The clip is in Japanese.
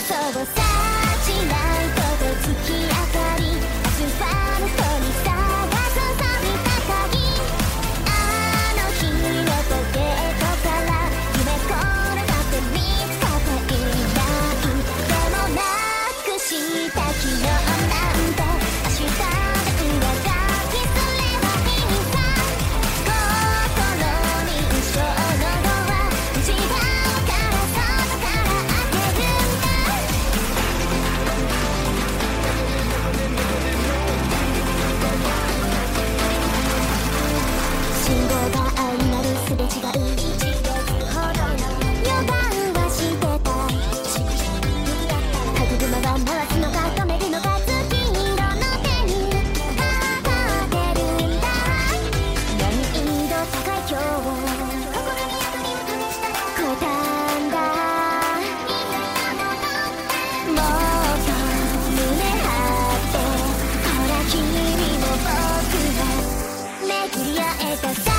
そうさしないこと突き当たり明日た